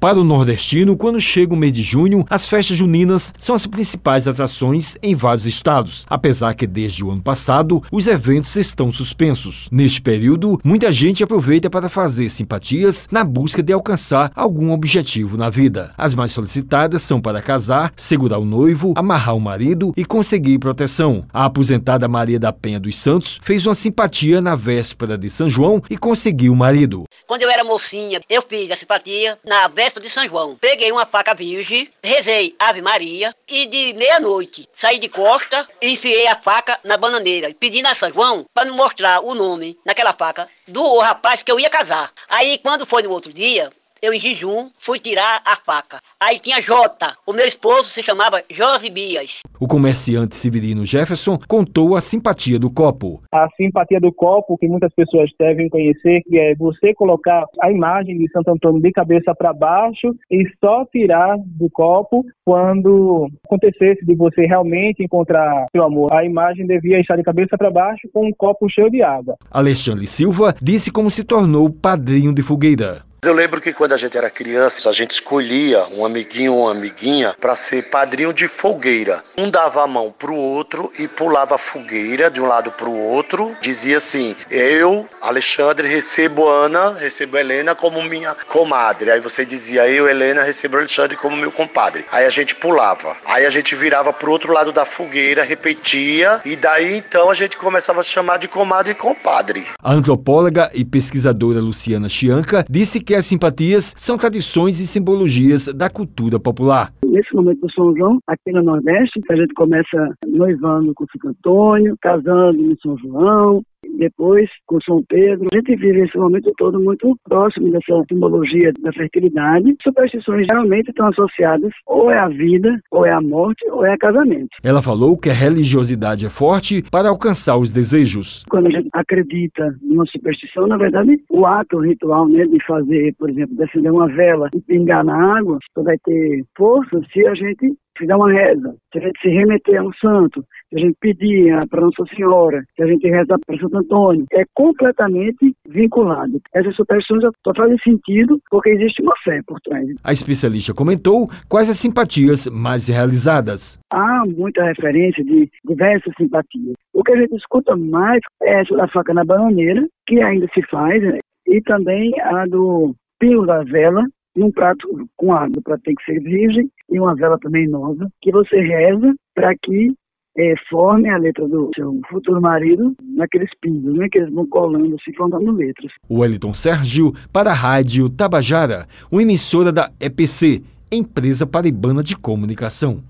Para o nordestino, quando chega o mês de junho, as festas juninas são as principais atrações em vários estados, apesar que desde o ano passado os eventos estão suspensos. Neste período, muita gente aproveita para fazer simpatias na busca de alcançar algum objetivo na vida. As mais solicitadas são para casar, segurar o noivo, amarrar o marido e conseguir proteção. A aposentada Maria da Penha dos Santos fez uma simpatia na véspera de São João e conseguiu o marido. Quando eu era mocinha, eu fiz a simpatia na véspera festa de São João. Peguei uma faca virgem, rezei Ave Maria e de meia-noite saí de costa e enfiei a faca na bananeira, pedindo a São João para me mostrar o nome naquela faca do rapaz que eu ia casar. Aí quando foi no outro dia, eu em jejum fui tirar a faca. Aí tinha Jota. O meu esposo se chamava Josibias. O comerciante Severino Jefferson contou a simpatia do copo. A simpatia do copo, que muitas pessoas devem conhecer, que é você colocar a imagem de Santo Antônio de cabeça para baixo e só tirar do copo quando acontecesse de você realmente encontrar seu amor. A imagem devia estar de cabeça para baixo com um copo cheio de água. Alexandre Silva disse como se tornou padrinho de fogueira. Eu lembro que quando a gente era criança, a gente escolhia um amiguinho ou uma amiguinha para ser padrinho de fogueira. Um dava a mão pro outro e pulava a fogueira de um lado pro outro. Dizia assim: Eu, Alexandre, recebo Ana, recebo Helena como minha comadre. Aí você dizia: Eu, Helena, recebo Alexandre como meu compadre. Aí a gente pulava. Aí a gente virava pro outro lado da fogueira, repetia. E daí então a gente começava a se chamar de comadre e compadre. A antropóloga e pesquisadora Luciana Chianca disse que as simpatias são tradições e simbologias da cultura popular. Nesse momento do São João, aqui no Nordeste, a gente começa noivando com Santo Antônio, casando no São João, depois com São Pedro. A gente vive esse momento todo muito próximo dessa simbologia da fertilidade. Superstições geralmente estão associadas ou é a vida, ou é a morte, ou é a casamento. Ela falou que a religiosidade é forte para alcançar os desejos. Quando a gente acredita numa superstição, na verdade, o ato ritual né, de fazer, por exemplo, de acender uma vela e pingar na água, só vai ter força se a gente fizer uma reza, se a gente se remeter a um santo, se a gente pedir para Nossa Senhora, se a gente reza para Santo Antônio, é completamente vinculado. Essas superstições só fazem sentido porque existe uma fé por trás. A especialista comentou quais as simpatias mais realizadas. Há muita referência de diversas simpatias. O que a gente escuta mais é essa da faca na bananeira, que ainda se faz, né? e também a do pio da vela, num prato com água, o prato tem que ser virgem, e uma vela também nova, que você reza para que é, forme a letra do seu futuro marido naqueles pinos, né, que eles vão colando, se formando letras. Wellington Sérgio para a Rádio Tabajara, uma emissora da EPC, Empresa Paraibana de Comunicação.